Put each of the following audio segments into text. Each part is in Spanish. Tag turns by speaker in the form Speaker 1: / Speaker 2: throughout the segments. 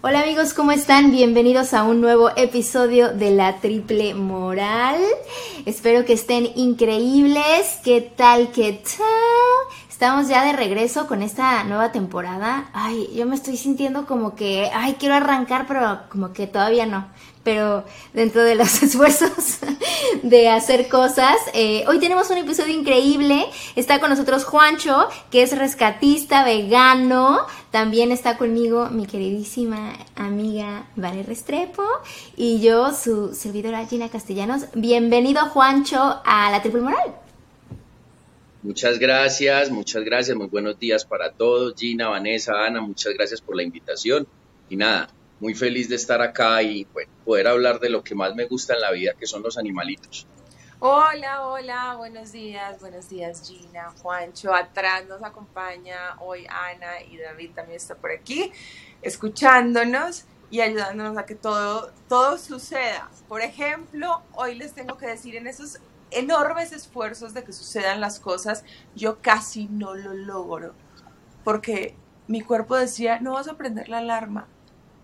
Speaker 1: Hola amigos, ¿cómo están? Bienvenidos a un nuevo episodio de La Triple Moral. Espero que estén increíbles. ¿Qué tal? ¿Qué tal? Estamos ya de regreso con esta nueva temporada. Ay, yo me estoy sintiendo como que, ay, quiero arrancar, pero como que todavía no. Pero dentro de los esfuerzos de hacer cosas, eh, hoy tenemos un episodio increíble. Está con nosotros Juancho, que es rescatista, vegano. También está conmigo mi queridísima amiga Vale Restrepo y yo, su servidora Gina Castellanos. Bienvenido, Juancho, a la Triple Moral.
Speaker 2: Muchas gracias, muchas gracias, muy buenos días para todos. Gina, Vanessa, Ana, muchas gracias por la invitación. Y nada, muy feliz de estar acá y poder hablar de lo que más me gusta en la vida, que son los animalitos.
Speaker 3: Hola, hola, buenos días, buenos días Gina, Juancho, atrás nos acompaña hoy Ana y David también está por aquí, escuchándonos y ayudándonos a que todo, todo suceda. Por ejemplo, hoy les tengo que decir en esos enormes esfuerzos de que sucedan las cosas, yo casi no lo logro. Porque mi cuerpo decía, no vas a prender la alarma.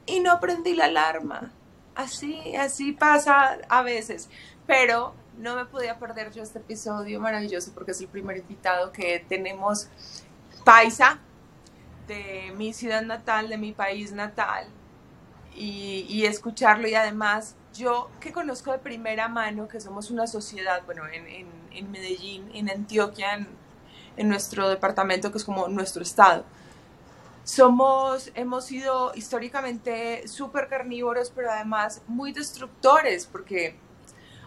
Speaker 3: Y no prendí la alarma. Así, así pasa a veces. Pero no me podía perder yo este episodio maravilloso porque es el primer invitado que tenemos paisa de mi ciudad natal, de mi país natal. Y, escucharlo y además yo que conozco de primera mano que somos una sociedad, bueno, en, en, Medellín, en Antioquia, en, en, nuestro departamento que es como nuestro estado, somos, hemos sido históricamente súper carnívoros, pero además muy destructores, porque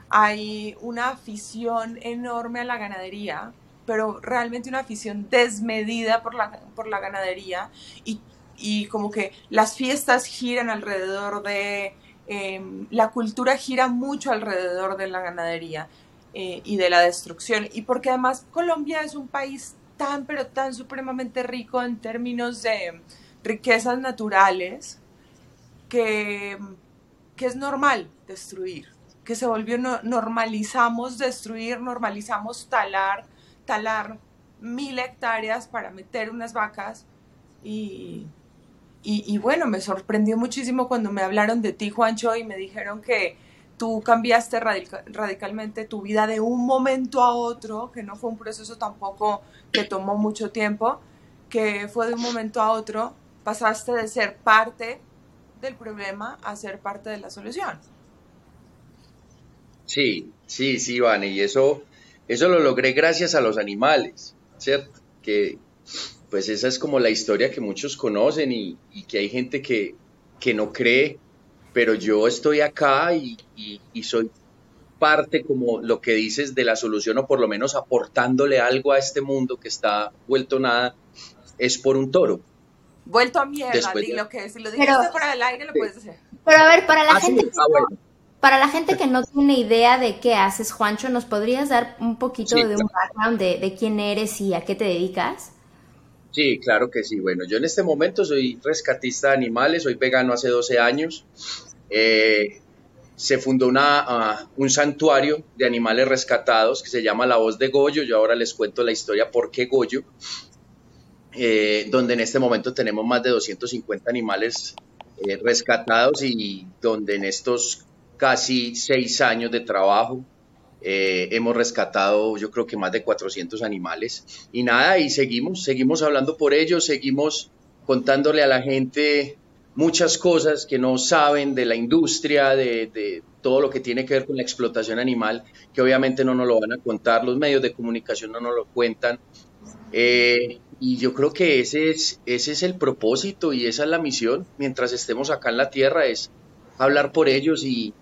Speaker 3: hay una afición enorme a la ganadería, pero realmente una afición desmedida por la, por la ganadería y, y como que las fiestas giran alrededor de Em, la cultura gira mucho alrededor de la ganadería eh, y de la destrucción. Y porque además Colombia es un país tan, pero tan supremamente rico en términos de riquezas naturales que, que es normal destruir, que se volvió, normalizamos destruir, normalizamos talar, talar mil hectáreas para meter unas vacas y, y, bueno, me sorprendió muchísimo cuando me hablaron de ti, Juancho, y me dijeron que tú cambiaste radicalmente tu vida de un momento a otro, que no fue un proceso tampoco que tomó mucho tiempo, que fue de un momento a otro, pasaste de ser parte del problema a ser parte de la solución.
Speaker 2: Sí, sí, sí, Vane, y eso, eso lo logré gracias a los animales, ¿cierto? Que, pues esa es como la historia que muchos conocen y, que hay gente que, que, no cree, pero yo estoy acá y, soy parte, como lo que dices, de la solución o por lo menos aportándole algo a este mundo que está vuelto nada, es por un toro.
Speaker 3: Vuelto a mierda, lo que si lo dijiste fuera del aire lo puedes hacer.
Speaker 1: Pero a ver, para la ah, gente... Ah, para la gente que no tiene idea de qué haces, Juancho, ¿nos podrías dar un poquito de un background de, de, quién eres y a qué te dedicas?
Speaker 2: Sí, claro que sí. Bueno, yo en este momento soy rescatista de animales, soy vegano hace 12 años. Eh, se fundó una, ah, un santuario de animales rescatados que se llama La Voz de Goyo. Yo ahora les cuento la historia por qué Goyo, eh, donde en este momento tenemos más de 250 animales eh, rescatados y donde en estos casi seis años de trabajo eh, hemos rescatado yo creo que más de 400 animales y nada, y seguimos, seguimos hablando por ellos, seguimos contándole a la gente muchas cosas que no saben de la industria, de, todo lo que tiene que ver con la explotación animal, que obviamente no nos lo van a contar, los medios de comunicación no nos lo cuentan. Eh, y yo creo que ese es, ese es el propósito y esa es la misión mientras estemos acá en la Tierra, es hablar por ellos y,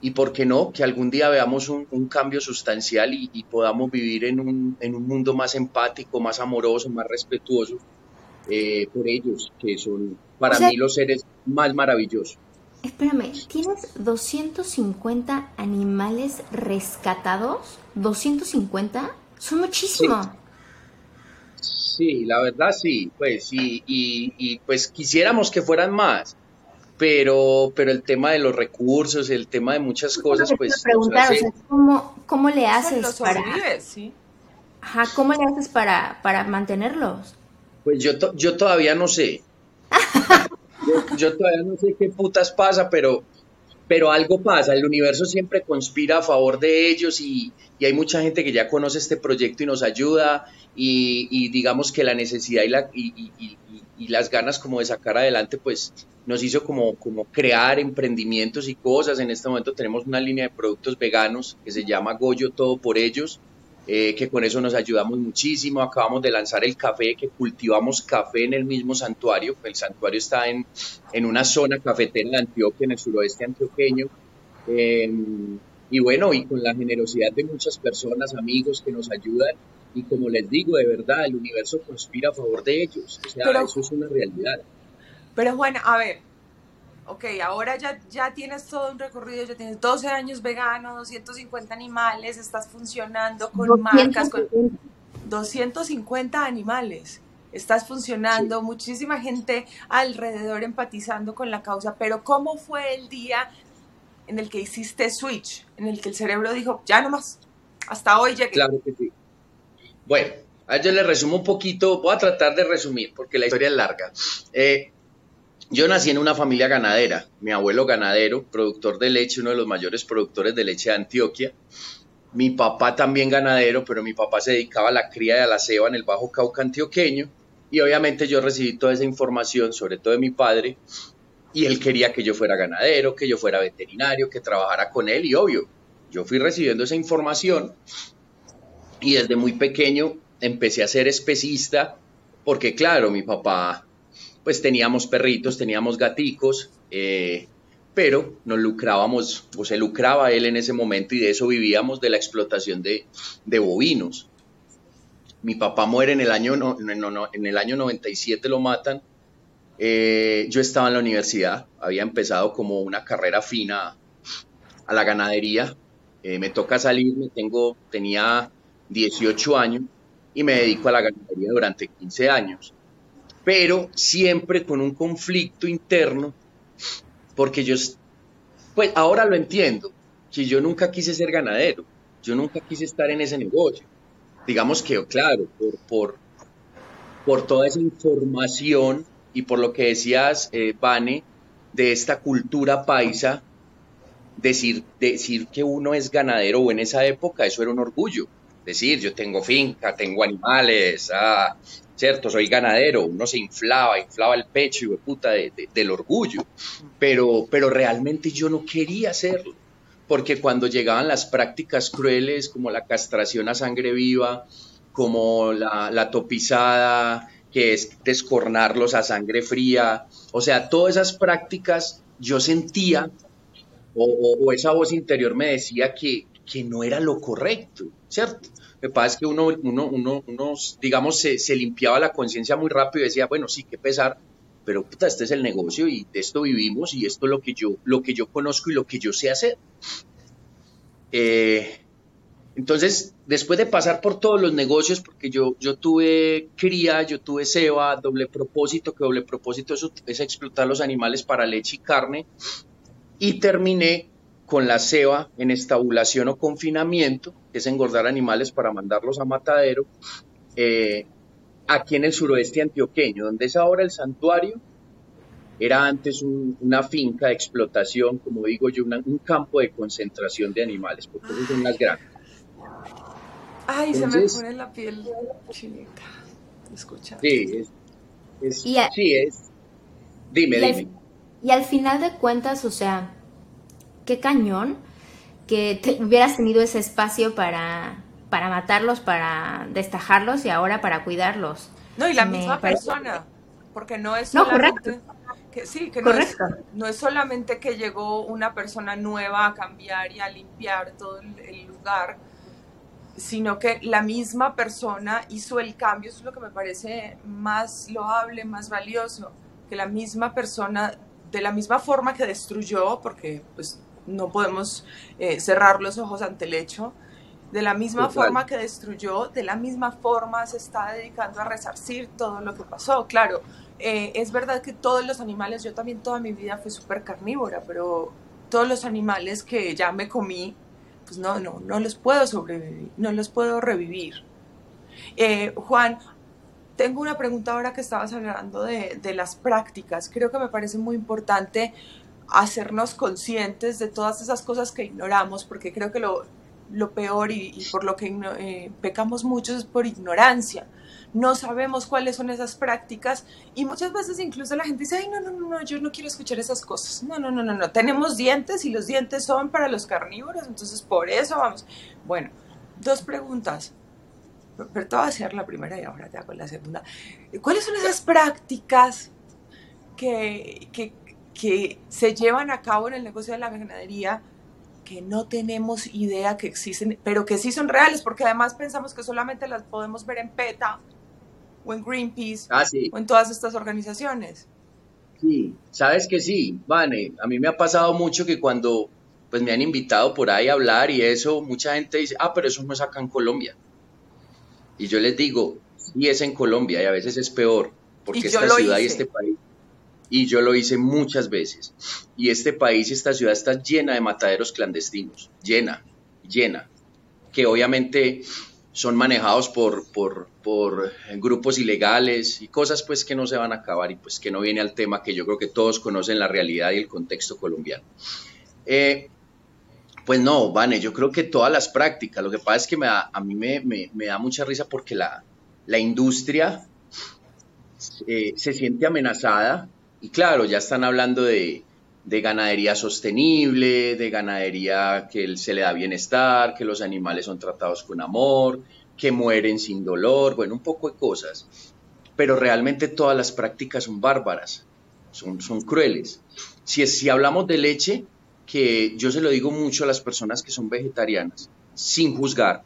Speaker 2: y por qué no, que algún día veamos un, cambio sustancial y, podamos vivir en un, en un, mundo más empático, más amoroso, más respetuoso eh, por ellos, que son para mí los seres más maravillosos.
Speaker 1: Espérame, ¿tienes 250 animales rescatados? ¿250? Son muchísimos.
Speaker 2: Sí. la verdad sí, pues, y, y pues quisiéramos que fueran más, pero, pero el tema de los recursos, el tema de muchas cosas, pues...
Speaker 1: Preguntar, ¿cómo, ¿cómo, le haces para... Ajá, ¿cómo le haces para, para mantenerlos?
Speaker 2: Pues yo, yo todavía no sé. yo, todavía no sé qué putas pasa, pero, pero algo pasa. El universo siempre conspira a favor de ellos y, hay mucha gente que ya conoce este proyecto y nos ayuda y, digamos que la necesidad y, la, y, las ganas como de sacar adelante, pues nos hizo como, como crear emprendimientos y cosas. En este momento tenemos una línea de productos veganos que se llama Goyo Todo por Ellos eh, que con eso nos ayudamos muchísimo. Acabamos de lanzar el café, que cultivamos café en el mismo santuario. El santuario está en, en una zona cafetera de Antioquia, en el suroeste antioqueño. Em, y bueno, y con la generosidad de muchas personas, amigos que nos ayudan. Y como les digo, de verdad, el universo conspira a favor de ellos. O sea, eso es una realidad.
Speaker 3: Pero bueno, a ver, ok, ahora ya, ya tienes todo un recorrido, ya tienes 12 años vegano, 250 animales, estás funcionando con marcas, con 250 animales. Estás funcionando, muchísima gente alrededor empatizando con la causa, pero ¿cómo fue el día en el que hiciste switch, en el que el cerebro dijo, ya no más, hasta hoy llegué?
Speaker 2: Claro que sí. Bueno, a yo le resumo un poquito, voy a tratar de resumir porque la historia es larga. Eh, yo nací en una familia ganadera, mi abuelo ganadero, productor de leche, uno de los mayores productores de leche de Antioquia. Mi papá también ganadero, pero mi papá se dedicaba a la cría a la ceba en el Bajo Cauca antioqueño. Y obviamente yo recibí toda esa información, sobre todo de mi padre, y él quería que yo fuera ganadero, que yo fuera veterinario, que trabajara con él, y obvio, yo fui recibiendo esa información y desde muy pequeño empecé a ser especista, porque claro, mi papá pues teníamos perritos, teníamos gaticos, eh, pero nos lucrábamos, o se lucraba él en ese momento y de eso vivíamos, de la explotación de, bovinos. Mi papá muere en el año, no, en el año 97, lo matan. Eh, yo estaba en la universidad, había empezado como una carrera fina a la ganadería. Eh, me toca salir, me tengo, tenía 18 años y me dedico a la ganadería durante 15 años pero siempre con un conflicto interno, porque yo, pues ahora lo entiendo, que yo nunca quise ser ganadero, yo nunca quise estar en ese negocio. Digamos que, claro, por, por, por toda esa información y por lo que decías, eh, Vane, de esta cultura paisa, decir, decir que uno es ganadero o en esa época, eso era un orgullo. Decir, yo tengo finca, tengo animales, ah, ¿cierto? Soy ganadero, uno se inflaba, inflaba el pecho y puta del orgullo, pero, pero realmente yo no quería hacerlo, porque cuando llegaban las prácticas crueles como la castración a sangre viva, como la, topizada, que es descornarlos a sangre fría, o sea, todas esas prácticas yo sentía, o, esa voz interior me decía que, que no era lo correcto, ¿cierto? Que pasa que uno, uno, uno, uno digamos, se, se limpiaba la conciencia muy rápido y decía, bueno, sí, qué pesar, pero puta, este es el negocio y de esto vivimos y esto es lo que yo, lo que yo conozco y lo que yo sé hacer. Eh, entonces, después de pasar por todos los negocios, porque yo, yo tuve cría, yo tuve ceba, doble propósito, que doble propósito es, es explotar los animales para leche y carne, y terminé con la ceba en estabulación o confinamiento, que es engordar animales para mandarlos a matadero, eh, aquí en el suroeste antioqueño, donde es ahora el santuario, era antes una finca de explotación, como digo yo, un campo de concentración de animales, porque son las grandes.
Speaker 3: Ay, se me pone la piel chinita. Escucha.
Speaker 2: Sí, es, sí, es. Dime, dime.
Speaker 1: y al final de cuentas, o sea, qué cañón que hubieras tenido ese espacio para, para matarlos, para destajarlos y ahora para cuidarlos.
Speaker 3: No, y la misma persona, porque no es solamente... Que, sí, que no es, no es, solamente que llegó una persona nueva a cambiar y a limpiar todo el, lugar, sino que la misma persona hizo el cambio, eso es lo que me parece más loable, más valioso, que la misma persona, de la misma forma que destruyó, porque pues no podemos eh, cerrar los ojos ante el hecho. De la misma forma que destruyó, de la misma forma se está dedicando a resarcir todo lo que pasó. Claro, eh, es verdad que todos los animales, yo también toda mi vida fui súper carnívora, pero todos los animales que ya me comí, pues no, no, no los puedo sobrevivir, no los puedo revivir. Eh, Juan, tengo una pregunta ahora que estabas hablando de, de las prácticas. Creo que me parece muy importante hacernos conscientes de todas esas cosas que ignoramos, porque creo que lo, lo peor y, por lo que eh, pecamos mucho es por ignorancia. No sabemos cuáles son esas prácticas y muchas veces incluso la gente dice, ay, no, no, no, no, yo no quiero escuchar esas cosas. No, no, no, no, no. Tenemos dientes y los dientes son para los carnívoros, entonces por eso vamos. Bueno, dos preguntas. Pero te voy a hacer la primera y ahora te hago la segunda. ¿Cuáles son esas prácticas que, que, que se llevan a cabo en el negocio de la ganadería? que no tenemos idea que existen, pero que sí son reales, porque además pensamos que solamente las podemos ver en PETA o en Greenpeace
Speaker 2: ah,
Speaker 3: o en todas estas organizaciones.
Speaker 2: Sí, sabes que sí, Vane, a mí me ha pasado mucho que cuando pues me han invitado por ahí a hablar y eso, mucha gente dice, ah, pero eso no es acá en Colombia. Y yo les digo, sí es en Colombia y a veces es peor, porque esta ciudad y este país y yo lo hice muchas veces. Y este país esta ciudad está llena de mataderos clandestinos, llena, llena, que obviamente son manejados por, por, por, grupos ilegales y cosas pues que no se van a acabar y pues que no viene al tema que yo creo que todos conocen la realidad y el contexto colombiano. Eh, pues no, Vane, yo creo que todas las prácticas, lo que pasa es que me a mí me, me, me, da mucha risa porque la, la industria eh, se siente amenazada y claro, ya están hablando de, ganadería sostenible, de ganadería que se le da bienestar, que los animales son tratados con amor, que mueren sin dolor, bueno, un poco de cosas. Pero realmente todas las prácticas son bárbaras, son, son crueles. Si, si hablamos de leche, que yo se lo digo mucho a las personas que son vegetarianas, sin juzgar,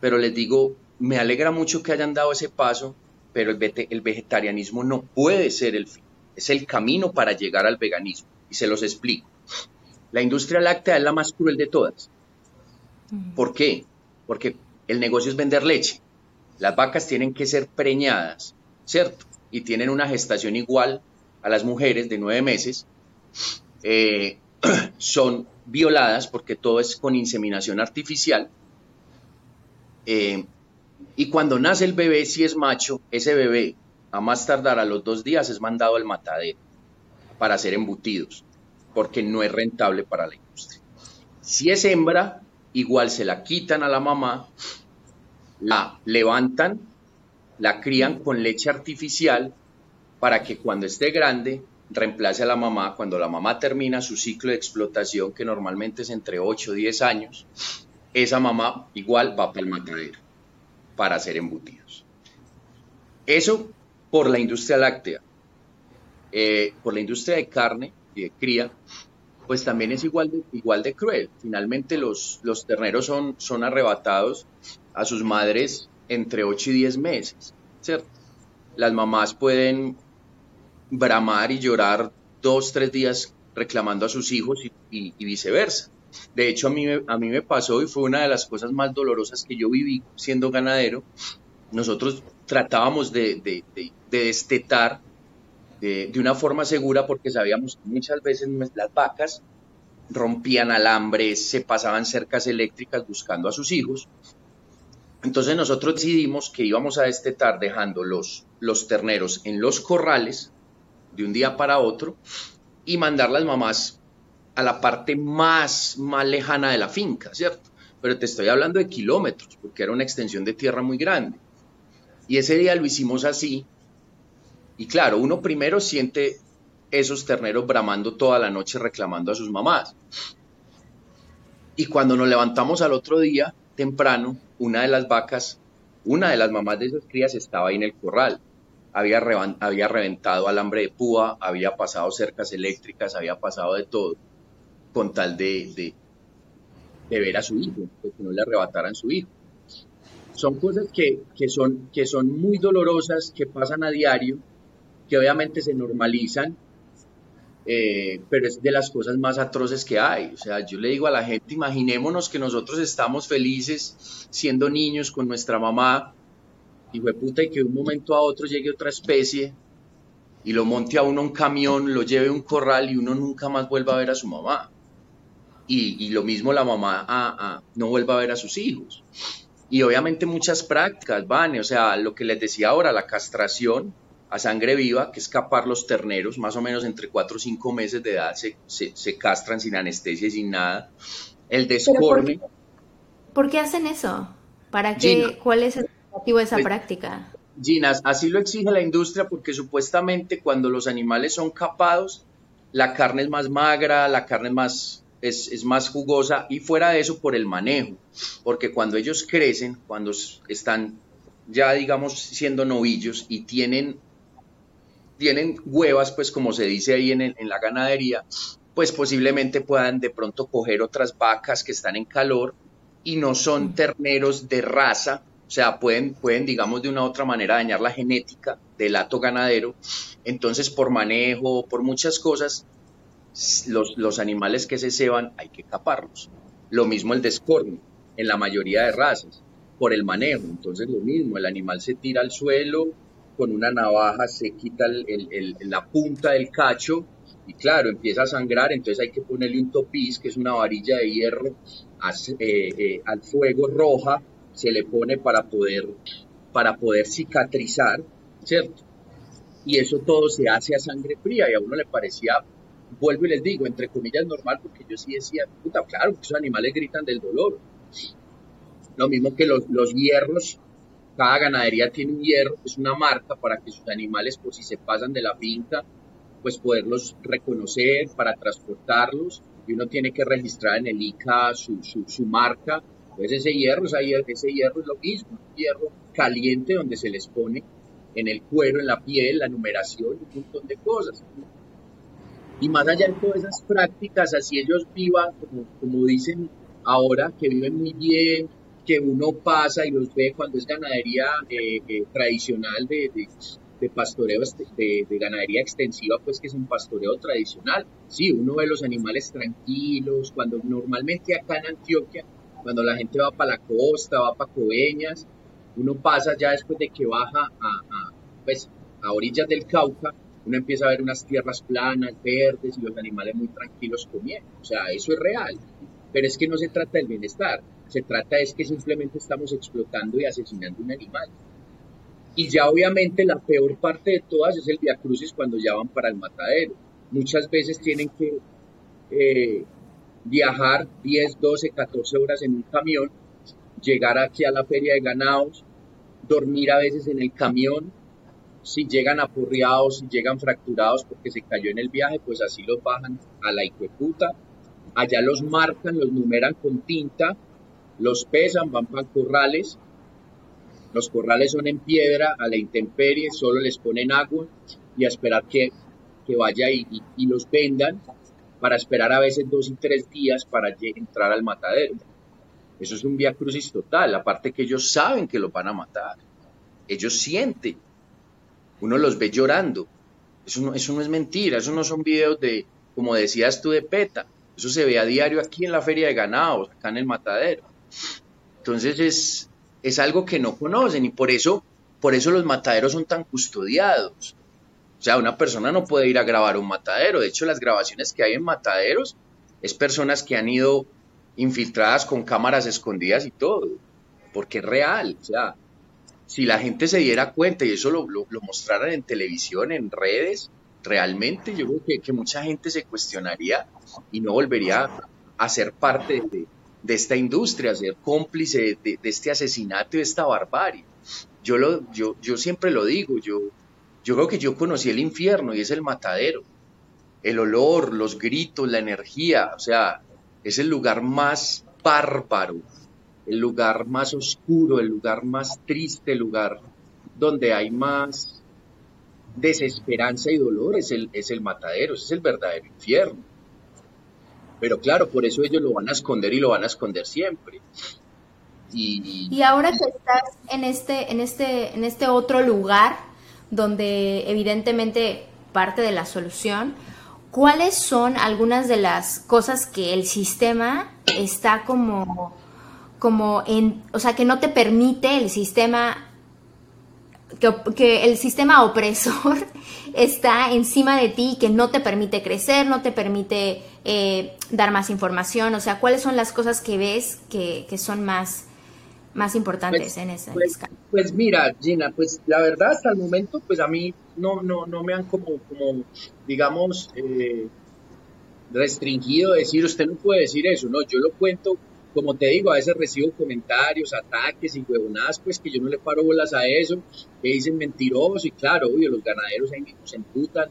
Speaker 2: pero les digo, me alegra mucho que hayan dado ese paso, pero el, el vegetarianismo no puede ser el fin es el camino para llegar al veganismo. Y se los explico. La industria láctea es la más cruel de todas. ¿Por qué? Porque el negocio es vender leche. Las vacas tienen que ser preñadas, ¿cierto? Y tienen una gestación igual a las mujeres de nueve meses. Eh, son violadas porque todo es con inseminación artificial. Eh, y cuando nace el bebé, si es macho, ese bebé a más tardar a los dos días es mandado al matadero para hacer embutidos, porque no es rentable para la industria. Si es hembra, igual se la quitan a la mamá, la levantan, la crían con leche artificial para que cuando esté grande reemplace a la mamá. Cuando la mamá termina su ciclo de explotación, que normalmente es entre 8 o 10 años, esa mamá igual va para el matadero para hacer embutidos. Eso por la industria láctea, eh, por la industria de carne y de cría, pues también es igual de, igual de cruel. Finalmente los, los terneros son, son arrebatados a sus madres entre 8 y 10 meses, ¿cierto? Las mamás pueden bramar y llorar dos, tres días reclamando a sus hijos y, viceversa. De hecho, a mí, a mí me pasó y fue una de las cosas más dolorosas que yo viví siendo ganadero. Nosotros tratábamos de, destetar de, una forma segura porque sabíamos que muchas veces las vacas rompían alambres, se pasaban cercas eléctricas buscando a sus hijos. Entonces nosotros decidimos que íbamos a destetar dejando los, los terneros en los corrales de un día para otro y mandar las mamás a la parte más, más lejana de la finca, ¿cierto? Pero te estoy hablando de kilómetros, porque era una extensión de tierra muy grande. Y ese día lo hicimos así. Y claro, uno primero siente esos terneros bramando toda la noche reclamando a sus mamás. Y cuando nos levantamos al otro día, temprano, una de las vacas, una de las mamás de esas crías estaba ahí en el corral. Había, había reventado alambre de púa, había pasado cercas eléctricas, había pasado de todo, con tal de, de, de ver a su hijo, de que no le arrebataran su hijo son cosas que, son, que son muy dolorosas, que pasan a diario, que obviamente se normalizan, eh, pero es de las cosas más atroces que hay. O sea, yo le digo a la gente, imaginémonos que nosotros estamos felices siendo niños con nuestra mamá, y puta, y que de un momento a otro llegue otra especie y lo monte a uno un camión, lo lleve a un corral y uno nunca más vuelva a ver a su mamá. Y, lo mismo la mamá no vuelva a ver a sus hijos. y obviamente muchas prácticas, van, o sea, lo que les decía ahora, la castración a sangre viva, que es capar los terneros, más o menos entre 4 o 5 meses de edad se, se, castran sin anestesia y sin nada. El descorne.
Speaker 1: Por, qué hacen eso? ¿Para qué? ¿Cuál es el objetivo de esa pues, práctica?
Speaker 2: Gina, así lo exige la industria porque supuestamente cuando los animales son capados, la carne es más magra, la carne es más, es, más jugosa y fuera de eso por el manejo, porque cuando ellos crecen, cuando están ya digamos siendo novillos y tienen, tienen huevas, pues como se dice ahí en, en la ganadería, pues posiblemente puedan de pronto coger otras vacas que están en calor y no son terneros de raza o sea, pueden, pueden, digamos, de una u otra manera dañar la genética del hato ganadero. Entonces, por manejo, por muchas cosas, los, los animales que se ceban hay que caparlos. Lo mismo el descorno, en la mayoría de razas, por el manejo. Entonces, lo mismo, el animal se tira al suelo, con una navaja se quita el, la punta del cacho y claro, empieza a sangrar, entonces hay que ponerle un topiz, que es una varilla de hierro, eh, eh, al fuego roja se le pone para poder, para poder cicatrizar, ¿cierto? Y eso todo se hace a sangre fría y a uno le parecía, vuelvo y les digo, entre comillas normal, porque yo sí decía, puta, claro, esos animales gritan del dolor. Lo mismo que los, los hierros, cada ganadería tiene un hierro, es una marca para que sus animales, por si se pasan de la pinta, pues poderlos reconocer para transportarlos y uno tiene que registrar en el ICA su, su, marca pues ese hierro, ese hierro es lo mismo, un hierro caliente donde se les pone en el cuero, en la piel, la numeración, un montón de cosas. Y más allá de todas esas prácticas, así ellos vivan, como, dicen ahora, que viven muy bien, que uno pasa y los ve cuando es ganadería eh, eh, tradicional de, de, pastoreo, de, de, ganadería extensiva, pues que es un pastoreo tradicional. Sí, uno ve los animales tranquilos, cuando normalmente acá en Antioquia cuando la gente va para la costa, va para Coveñas, uno pasa ya después de que baja a, pues, a orillas del Cauca, uno empieza a ver unas tierras planas, verdes y los animales muy tranquilos comiendo. O sea, eso es real. Pero es que no se trata del bienestar, se trata es que simplemente estamos explotando y asesinando un animal. Y ya obviamente la peor parte de todas es el viacrucis cuando ya van para el matadero. Muchas veces tienen que eh, viajar 10, 12, 14 horas en un camión, llegar aquí a la feria de ganados, dormir a veces en el camión, si llegan apurriados, si llegan fracturados porque se cayó en el viaje, pues así los bajan a la hijueputa, allá los marcan, los numeran con tinta, los pesan, van para corrales, los corrales son en piedra, a la intemperie, solo les ponen agua y a esperar que, que vaya y, y los vendan para esperar a veces dos y tres días para entrar al matadero. Eso es un vía crucis total, aparte que ellos saben que los van a matar. Ellos sienten. Uno los ve llorando. Eso no, eso no es mentira, eso no son videos de, como decías tú, de PETA. Eso se ve a diario aquí en la feria de ganados, acá en el matadero. Entonces es, es algo que no conocen y por eso, por eso los mataderos son tan custodiados. O sea, una persona no puede ir a grabar un matadero. De hecho, las grabaciones que hay en mataderos es personas que han ido infiltradas con cámaras escondidas y todo, porque es real. O sea, si la gente se diera cuenta y eso lo, mostraran en televisión, en redes, realmente yo creo que, mucha gente se cuestionaría y no volvería a ser parte de, esta industria, a ser cómplice de, este asesinato y de esta barbarie. Yo, lo, yo, yo siempre lo digo, yo, yo creo que yo conocí el infierno y es el matadero. El olor, los gritos, la energía, o sea, es el lugar más bárbaro, el lugar más oscuro, el lugar más triste, el lugar donde hay más desesperanza y dolor, es el, es el matadero, es el verdadero infierno. Pero claro, por eso ellos lo van a esconder y lo van a esconder siempre.
Speaker 1: Y, y ahora que estás en este, en este, en este otro lugar, donde evidentemente parte de la solución, ¿cuáles son algunas de las cosas que el sistema está como, como en, o sea, que no te permite el sistema, que, el sistema opresor está encima de ti, que no te permite crecer, no te permite eh, dar más información, o sea, ¿cuáles son las cosas que ves que, que son más más importantes en esa
Speaker 2: pues, pues, mira, Gina, pues la verdad hasta el momento, pues a mí no, no, no me han como, como digamos, eh, restringido decir, usted no puede decir eso, no, yo lo cuento, como te digo, a veces recibo comentarios, ataques y huevonadas, pues que yo no le paro bolas a eso, que dicen mentirosos y claro, obvio, los ganaderos ahí mismo se emputan,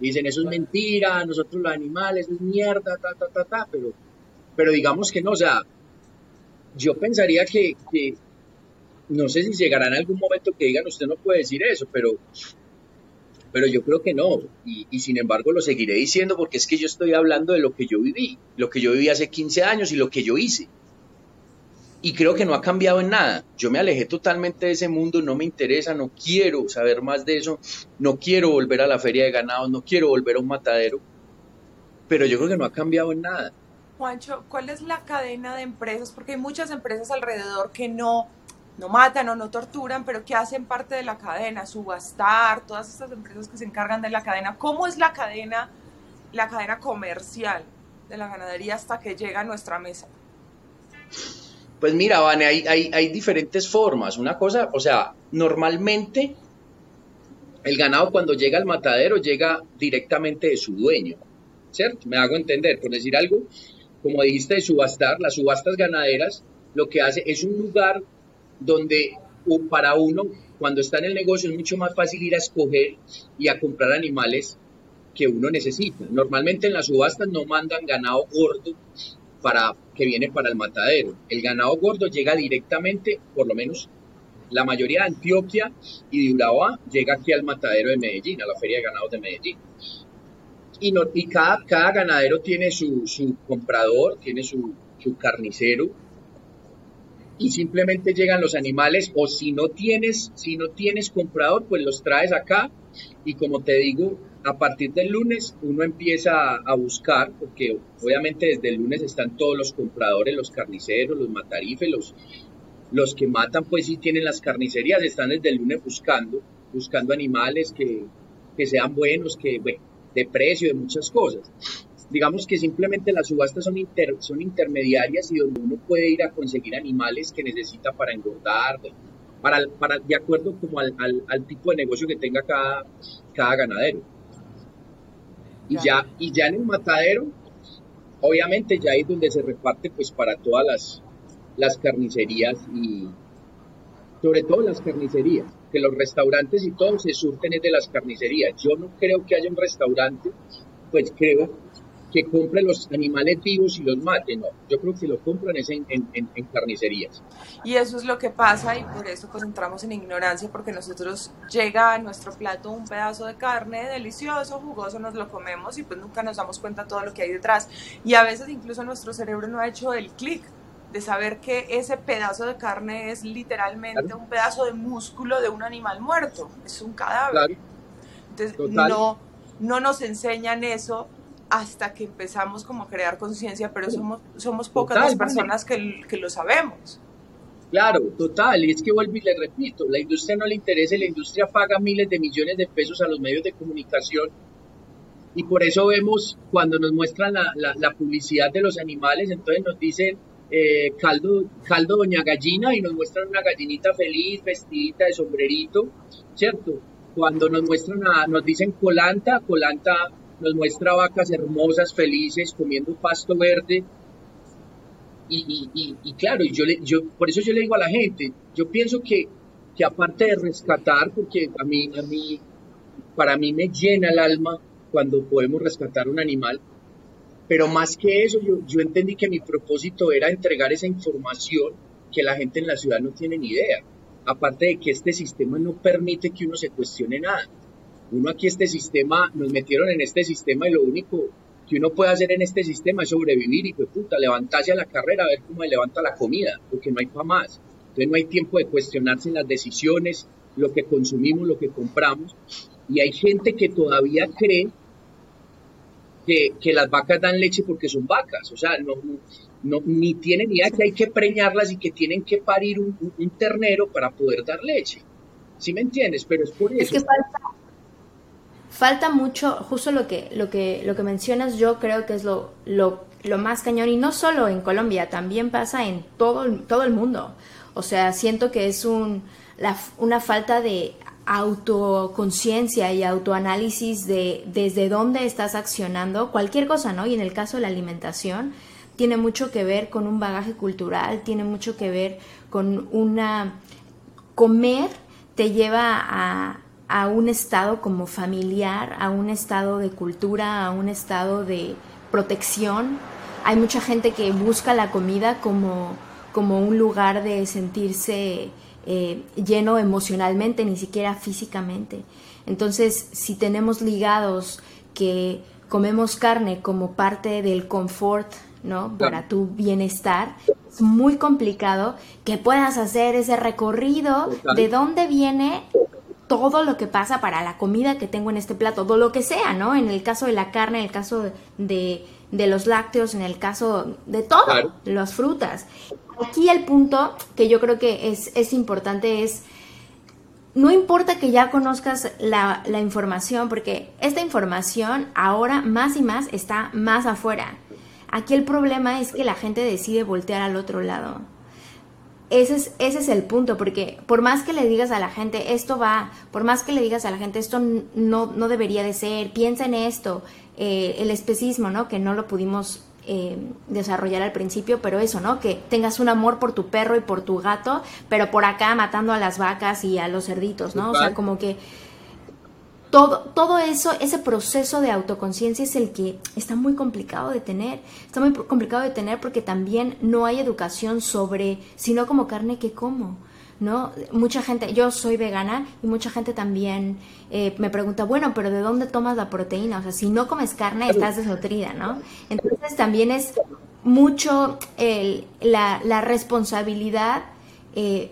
Speaker 2: dicen eso es mentira, nosotros los animales, es mierda, ta, ta, ta, ta, pero, pero digamos que no, o sea, yo pensaría que, no sé si llegará en algún momento que digan usted no puede decir eso, pero, pero yo creo que no. Y, sin embargo lo seguiré diciendo porque es que yo estoy hablando de lo que yo viví, lo que yo viví hace 15 años y lo que yo hice. Y creo que no ha cambiado en nada. Yo me alejé totalmente de ese mundo, no me interesa, no quiero saber más de eso, no quiero volver a la feria de ganados, no quiero volver a un matadero. Pero yo creo que no ha cambiado en nada.
Speaker 3: Juancho, ¿cuál es la cadena de empresas? Porque hay muchas empresas alrededor que no, no matan o no torturan, pero que hacen parte de la cadena, subastar, todas estas empresas que se encargan de la cadena. ¿Cómo es la cadena, la cadena comercial de la ganadería hasta que llega a nuestra mesa?
Speaker 2: Pues mira, Vane, hay, hay, hay diferentes formas. Una cosa, o sea, normalmente el ganado cuando llega al matadero llega directamente de su dueño, ¿cierto? Me hago entender, por decir algo, como dijiste, de subastar, las subastas ganaderas, lo que hace es un lugar donde para uno, cuando está en el negocio, es mucho más fácil ir a escoger y a comprar animales que uno necesita. Normalmente en las subastas no mandan ganado gordo para que viene para el matadero. El ganado gordo llega directamente, por lo menos la mayoría de Antioquia y de Urabá, llega aquí al matadero de Medellín, a la Feria de Ganados de Medellín y, cada, cada ganadero tiene su, comprador, tiene su, carnicero y simplemente llegan los animales o si no tienes si no tienes comprador pues los traes acá y como te digo a partir del lunes uno empieza a, buscar porque obviamente desde el lunes están todos los compradores los carniceros los matarifes los que matan pues sí tienen las carnicerías están desde el lunes buscando buscando animales que, que sean buenos que bueno de precio, de muchas cosas. Digamos que simplemente las subastas son, son intermediarias y donde uno puede ir a conseguir animales que necesita para engordar, para, para, de acuerdo como al, al, tipo de negocio que tenga cada, cada ganadero. Y ya, y ya en el matadero, obviamente ya es donde se reparte pues para todas las, las carnicerías y sobre todo las carnicerías que los restaurantes y todo se surten de las carnicerías. Yo no creo que haya un restaurante, pues creo que compre los animales vivos y los mate, no, yo creo que lo compran es en, carnicerías.
Speaker 3: Y eso es lo que pasa y por eso pues entramos en ignorancia porque nosotros llega a nuestro plato un pedazo de carne delicioso, jugoso, nos lo comemos y pues nunca nos damos cuenta todo lo que hay detrás. Y a veces incluso nuestro cerebro no ha hecho el clic de saber que ese pedazo de carne es literalmente un pedazo de músculo de un animal muerto, es un cadáver. Entonces, no, no nos enseñan eso hasta que empezamos como a crear conciencia, pero somos, somos pocas las personas que, que, lo sabemos.
Speaker 2: Claro, total, y es que vuelvo y le repito, la industria no le interesa, la industria paga miles de millones de pesos a los medios de comunicación y por eso vemos cuando nos muestran la, la, la publicidad de los animales, entonces nos dicen eh, caldo, caldo Doña Gallina y nos muestran una gallinita feliz, vestidita de sombrerito, ¿cierto? Cuando nos muestran, nos dicen colanta, colanta nos muestra vacas hermosas, felices, comiendo pasto verde. Y, y, claro, y yo, le, yo, por eso yo le digo a la gente, yo pienso que, que aparte de rescatar, porque a mí, a mí, para mí me llena el alma cuando podemos rescatar un animal, pero más que eso, yo, yo entendí que mi propósito era entregar esa información que la gente en la ciudad no tiene ni idea. Aparte de que este sistema no permite que uno se cuestione nada. Uno aquí este sistema, nos metieron en este sistema y lo único que uno puede hacer en este sistema es sobrevivir y pues puta, levantarse a la carrera a ver cómo le levanta la comida, porque no hay para más. Entonces no hay tiempo de cuestionarse en las decisiones, lo que consumimos, lo que compramos. Y hay gente que todavía cree que, las vacas dan leche porque son vacas, o sea, no, no, ni tienen idea que hay que preñarlas y que tienen que parir un, ternero para poder dar leche. ¿Sí me entiendes? Pero es por eso.
Speaker 1: Es que falta, falta mucho, justo lo que, lo que, lo que mencionas, yo creo que es lo, lo, lo más cañón, y no solo en Colombia, también pasa en todo, todo el mundo. O sea, siento que es un, una falta de autoconciencia y autoanálisis de desde dónde estás accionando cualquier cosa, ¿no? Y en el caso de la alimentación, tiene mucho que ver con un bagaje cultural, tiene mucho que ver con una... Comer te lleva a, a un estado como familiar, a un estado de cultura, a un estado de protección. Hay mucha gente que busca la comida como, como un lugar de sentirse eh, lleno emocionalmente, ni siquiera físicamente. Entonces, si tenemos ligados que comemos carne como parte del confort, ¿no? Para tu bienestar, es muy complicado que puedas hacer ese recorrido de dónde viene todo lo que pasa para la comida que tengo en este plato, todo lo que sea, ¿no? En el caso de la carne, en el caso de, de los lácteos, en el caso de todo, las frutas. Aquí el punto que yo creo que es, es importante es, no importa que ya conozcas la, la información, porque esta información ahora más y más está más afuera. Aquí el problema es que la gente decide voltear al otro lado. Ese es, ese es el punto, porque por más que le digas a la gente, esto va, por más que le digas a la gente, esto no, no debería de ser, piensa en esto, eh, el especismo, ¿no? Que no lo pudimos eh, desarrollar al principio, pero eso, ¿no? Que tengas un amor por tu perro y por tu gato, pero por acá matando a las vacas y a los cerditos, ¿no? O sea, como que todo, todo eso, ese proceso de autoconciencia es el que está muy complicado de tener. Está muy complicado de tener porque también no hay educación sobre si no como carne, ¿qué como? ¿no? Mucha gente, yo soy vegana y mucha gente también eh, me pregunta, bueno, pero ¿de dónde tomas la proteína? O sea, si no comes carne, estás desnutrida, ¿no? Entonces también es mucho el, la, la, responsabilidad eh,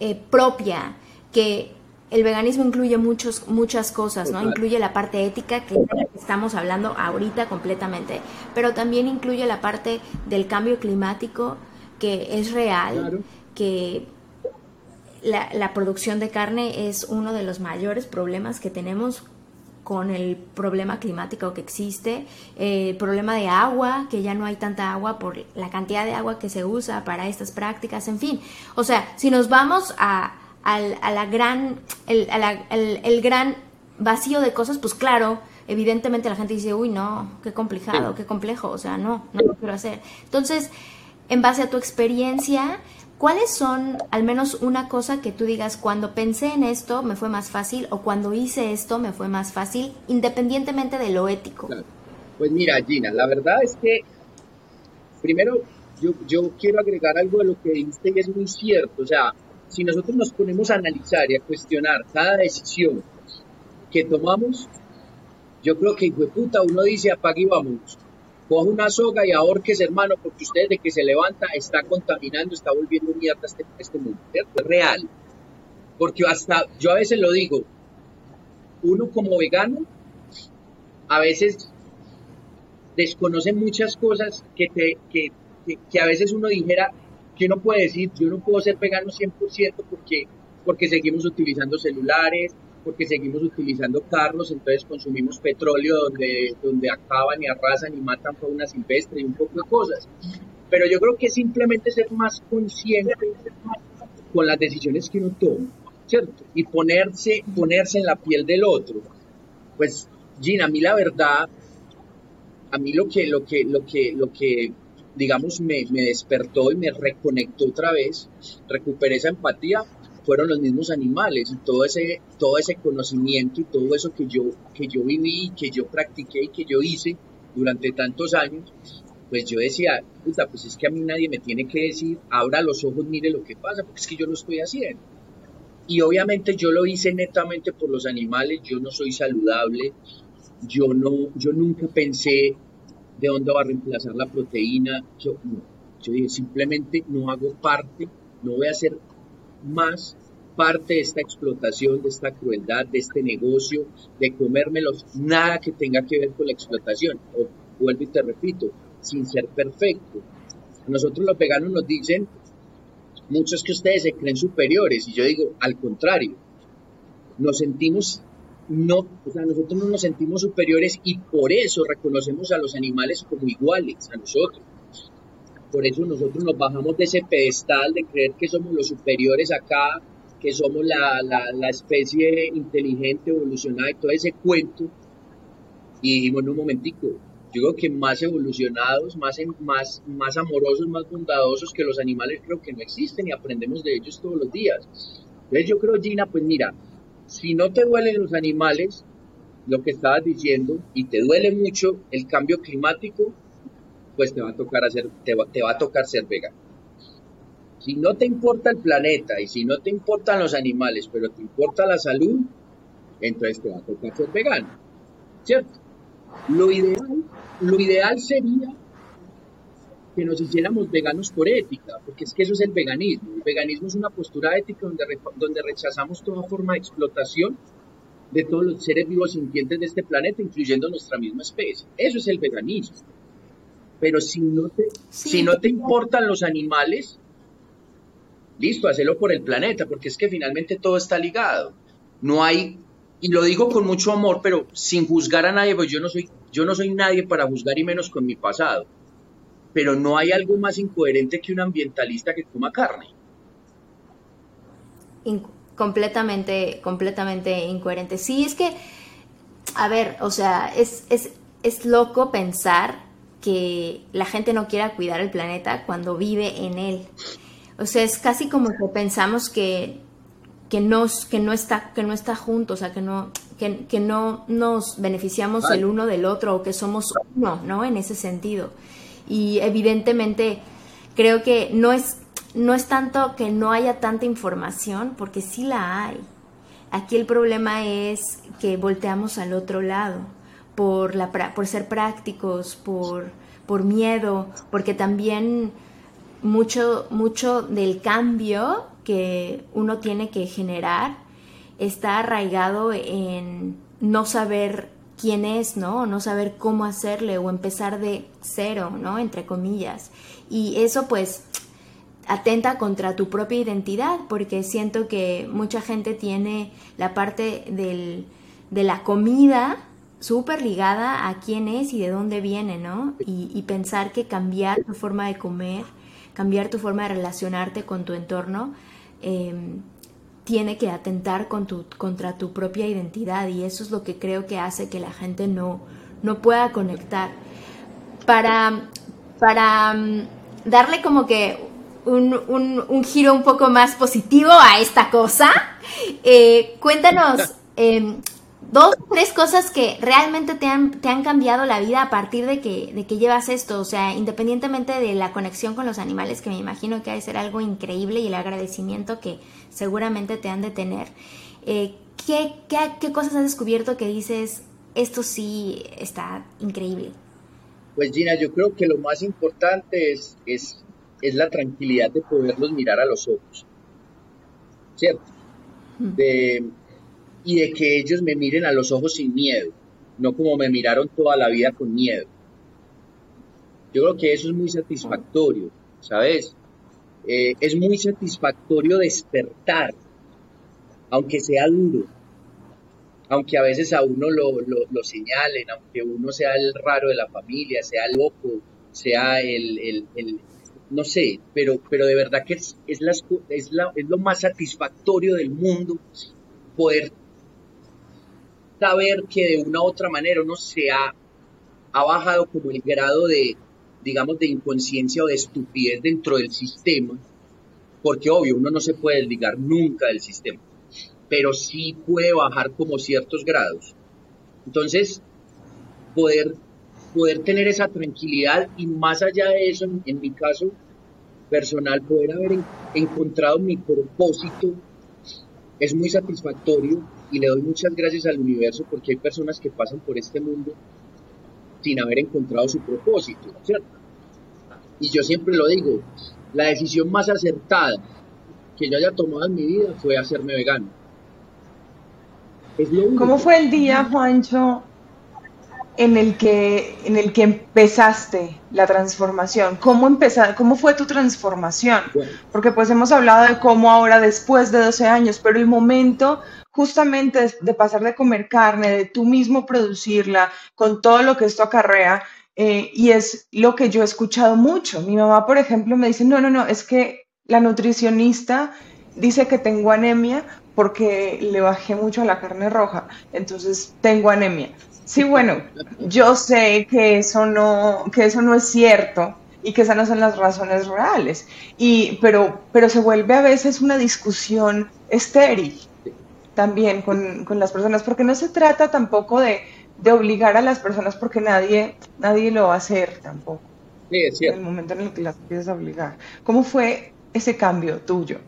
Speaker 1: eh, propia que el veganismo incluye muchos, muchas cosas, ¿no? Incluye la parte ética, que estamos hablando ahorita completamente, pero también incluye la parte del cambio climático, que es real, que la, la, producción de carne es uno de los mayores problemas que tenemos con el problema climático que existe, el problema de agua, que ya no hay tanta agua por la cantidad de agua que se usa para estas prácticas, en fin. O sea, si nos vamos a a la gran, el, el, gran vacío de cosas, pues claro, evidentemente la gente dice, uy, no, qué complicado, qué complejo, o sea, no, no lo quiero hacer. Entonces, en base a tu experiencia, ¿cuáles son al menos una cosa que tú digas, cuando pensé en esto me fue más fácil o cuando hice esto me fue más fácil, independientemente de lo ético?
Speaker 2: Pues mira, Gina, la verdad es que, primero, yo, yo quiero agregar algo de lo que dijiste y es muy cierto, o sea, si nosotros nos ponemos a analizar y a cuestionar cada decisión que tomamos, yo creo que, hijo de puta, uno dice, apague y vamos. Coja una soga y ahorques, hermano, porque usted desde que se levanta está contaminando, está volviendo mierda este, este mundo. Es real. Porque hasta, yo a veces lo digo, uno como vegano, a veces desconoce muchas cosas que, que, que a veces uno dijera, que uno puede decir, yo no puedo ser vegano 100% porque, porque seguimos utilizando celulares, porque seguimos utilizando carros, entonces consumimos petróleo donde, donde acaban y arrasan y matan fauna silvestre y un poco de cosas. Pero yo creo que simplemente ser más consciente con las decisiones que uno toma, ¿cierto? Y ponerse, ponerse en la piel del otro. Pues, Gina, a mí la verdad, a mí lo que, lo que, lo que, lo que digamos, me, despertó y me reconectó otra vez, recuperé esa empatía, fueron los mismos animales todo ese, todo ese conocimiento y todo eso que yo, que yo viví, que yo practiqué y que yo hice durante tantos años, pues yo decía, puta, pues es que a mí nadie me tiene que decir, abra los ojos, mire lo que pasa, porque es que yo lo estoy haciendo. Y obviamente yo lo hice netamente por los animales, yo no soy saludable, yo no, yo nunca pensé de dónde va a reemplazar la proteína. Yo, yo dije, simplemente no hago parte, no voy a ser más parte de esta explotación, de esta crueldad, de este negocio, de comérmelos, nada que tenga que ver con la explotación. O, vuelvo y te repito, sin ser perfecto. Nosotros los veganos nos dicen, muchos que ustedes se creen superiores, y yo digo, al contrario, nos sentimos no, o sea, nosotros no nos sentimos superiores y por eso reconocemos a los animales como iguales a nosotros. Por eso nosotros nos bajamos de ese pedestal de creer que somos los superiores acá, que somos la, la, especie inteligente, evolucionada y todo ese cuento. Y dijimos, en un momentico, yo creo que más evolucionados, más, más, más amorosos, más bondadosos que los animales creo que no existen y aprendemos de ellos todos los días. Entonces yo creo, Gina, pues mira, si no te duelen los animales, lo que estabas diciendo, y te duele mucho el cambio climático, pues te va a tocar hacer, te va, te va a tocar ser vegano. Si no te importa el planeta y si no te importan los animales, pero te importa la salud, entonces te va a tocar ser vegano. ¿Cierto? Lo ideal, lo ideal sería que nos hiciéramos veganos por ética, porque es que eso es el veganismo. El veganismo es una postura ética donde, donde rechazamos toda forma de explotación de todos los seres vivos sintientes de este planeta, incluyendo nuestra misma especie. Eso es el veganismo. Pero si no te, si no te importan los animales, listo, hacelo por el planeta, porque es que finalmente todo está ligado. No hay, y lo digo con mucho amor, pero sin juzgar a nadie, pues yo no soy, yo no soy nadie para juzgar y menos con mi pasado. Pero no hay algo más incoherente que un ambientalista que coma carne.
Speaker 1: completamente, completamente incoherente. Sí, es que, a ver, o sea, es, es, es loco pensar que la gente no quiera cuidar el planeta cuando vive en él. O sea, es casi como que pensamos que, que, nos, que, no, está, que no está junto, o sea, que no, que, no nos beneficiamos el uno del otro o que somos uno, ¿no? En ese sentido. Y evidentemente creo que no es, no es tanto que no haya tanta información, porque sí la hay. Aquí el problema es que volteamos al otro lado por, la, por ser prácticos, por, por miedo, porque también mucho, mucho del cambio que uno tiene que generar está arraigado en no saber quién es, ¿no? No saber cómo hacerle o empezar de cero, ¿no? Entre comillas. Y eso pues atenta contra tu propia identidad, porque siento que mucha gente tiene la parte del, de la comida súper ligada a quién es y de dónde viene, ¿no? Y, y pensar que cambiar tu forma de comer cambiar tu forma de relacionarte con tu entorno, em, tiene que atentar con tu, contra tu propia identidad y eso es lo que creo que hace que la gente no, no pueda conectar. Para, para mm, darle como que un, giro un poco más positivo a esta cosa, eh, cuéntanos em, dos, tres cosas que realmente te han, te han cambiado la vida a partir de que, de que llevas esto, o sea, independientemente de la conexión con los animales, que me imagino que ha de ser algo increíble y el agradecimiento que seguramente te han de tener. Eh, ¿qué, qué, cosas has descubierto que dices, esto sí está increíble?
Speaker 2: Pues Gina, yo creo que lo más importante es, es, es la tranquilidad de poderlos mirar a los ojos, ¿cierto? De, y de que ellos me miren a los ojos sin miedo, no como me miraron toda la vida con miedo. Yo creo que eso es muy satisfactorio, ¿sabes? Eh, es muy satisfactorio despertar, aunque sea duro, aunque a veces a uno lo, lo, señalen, aunque uno sea el raro de la familia, sea loco, sea el, el, el no sé, pero, pero de verdad que es, es, es, la, es lo más satisfactorio del mundo poder saber que de una u otra manera uno se ha, ha bajado como el grado de, digamos, de inconsciencia o de estupidez dentro del sistema, porque obvio, uno no se puede desligar nunca del sistema, pero sí puede bajar como ciertos grados. Entonces, poder, poder tener esa tranquilidad y más allá de eso, en, mi caso personal, poder haber encontrado mi propósito es muy satisfactorio y le doy muchas gracias al universo porque hay personas que pasan por este mundo sin haber encontrado su propósito, ¿cierto? Y yo siempre lo digo, la decisión más acertada que yo haya tomado en mi vida fue hacerme vegano.
Speaker 3: ¿Cómo fue el día, Juancho, en el que, en el que empezaste la transformación? ¿Cómo, empezar, ¿Cómo fue tu transformación? Porque pues hemos hablado de cómo ahora después de 12 años, pero el momento justamente de pasar de comer carne, de tú mismo producirla, con todo lo que esto acarrea,
Speaker 4: Eh, y es lo que yo he escuchado mucho. Mi mamá, por ejemplo, me dice, no, no, no, es que la nutricionista dice que tengo anemia porque le bajé mucho a la carne roja, entonces tengo anemia. Sí, bueno, yo sé que eso no, que eso no es cierto y que esas no son las razones reales. Y, pero, pero se vuelve a veces una discusión estéril también con, con las personas, porque no se trata tampoco de, de, obligar a las personas porque nadie, nadie lo va a hacer tampoco.
Speaker 2: Sí, es cierto.
Speaker 4: En el momento en el que las empiezas a obligar. ¿Cómo fue ese cambio tuyo?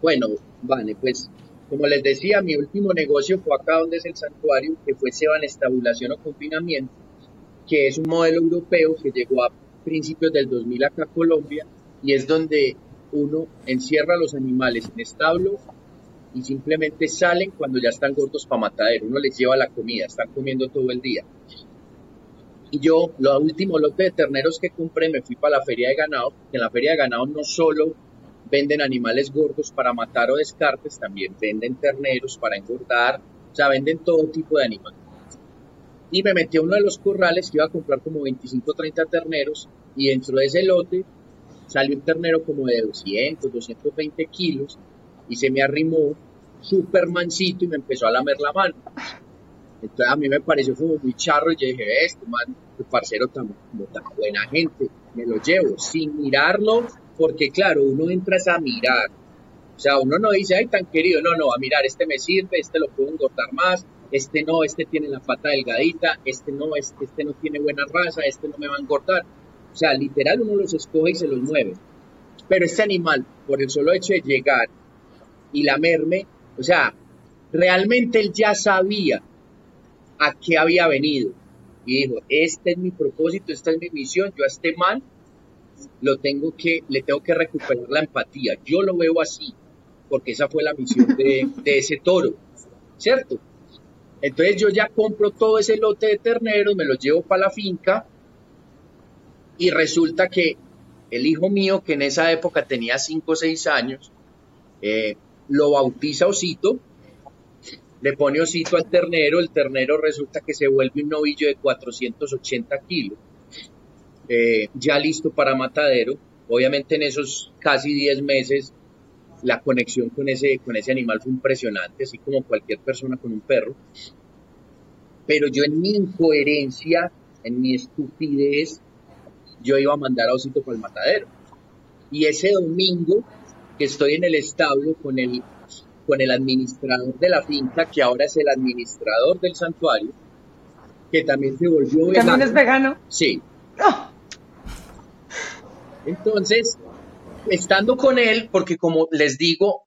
Speaker 2: Bueno, vale, pues como les decía, mi último negocio fue acá donde es el santuario, que fue Seban Estabulación o Confinamiento, que es un modelo europeo que llegó a principios del 2000 acá a Colombia y es donde uno encierra a los animales en establo y simplemente salen cuando ya están gordos para matadero. Uno les lleva la comida, están comiendo todo el día. Y yo, lo último lote de terneros que compré, me fui para la feria de ganado. En la feria de ganado no solo venden animales gordos para matar o descartes, también venden terneros para engordar, o sea, venden todo tipo de animales. Y me metí a uno de los corrales que iba a comprar como 25 o 30 terneros y dentro de ese lote salió un ternero como de 200, 220 kilos y se me arrimó súper mansito y me empezó a lamer la mano. Entonces a mí me pareció como muy charro y yo dije, este man, tu parcero tan, tan buena gente, me lo llevo sin mirarlo, porque claro, uno entra a mirar. O sea, uno no dice, ay, tan querido, no, no, a mirar, este me sirve, este lo puedo engordar más, este no, este tiene la pata delgadita, este no, este, este no tiene buena raza, este no me va a engordar. O sea, literal uno los escoge y se los mueve. Pero este animal, por el solo hecho de llegar y lamerme, o sea, realmente él ya sabía a qué había venido. Y dijo, este es mi propósito, esta es mi misión, yo a este mal lo tengo que, le tengo que recuperar la empatía. Yo lo veo así, porque esa fue la misión de, ese toro, ¿cierto? Entonces yo ya compro todo ese lote de terneros, me los llevo para la finca y resulta que el hijo mío, que en esa época tenía 5 o 6 años, eh, lo bautiza Osito, le pone Osito al ternero, el ternero resulta que se vuelve un novillo de 480 kilos, eh, ya listo para matadero. Obviamente en esos casi 10 meses la conexión con ese, con ese animal fue impresionante, así como cualquier persona con un perro. Pero yo en mi incoherencia, en mi estupidez, yo iba a mandar a Osito para el matadero. Y ese domingo que estoy en el establo con el, con el administrador de la finca, que ahora es el administrador del santuario, que también se volvió
Speaker 4: vegano. ¿También es vegano?
Speaker 2: Sí. Entonces, estando con él, porque como les digo,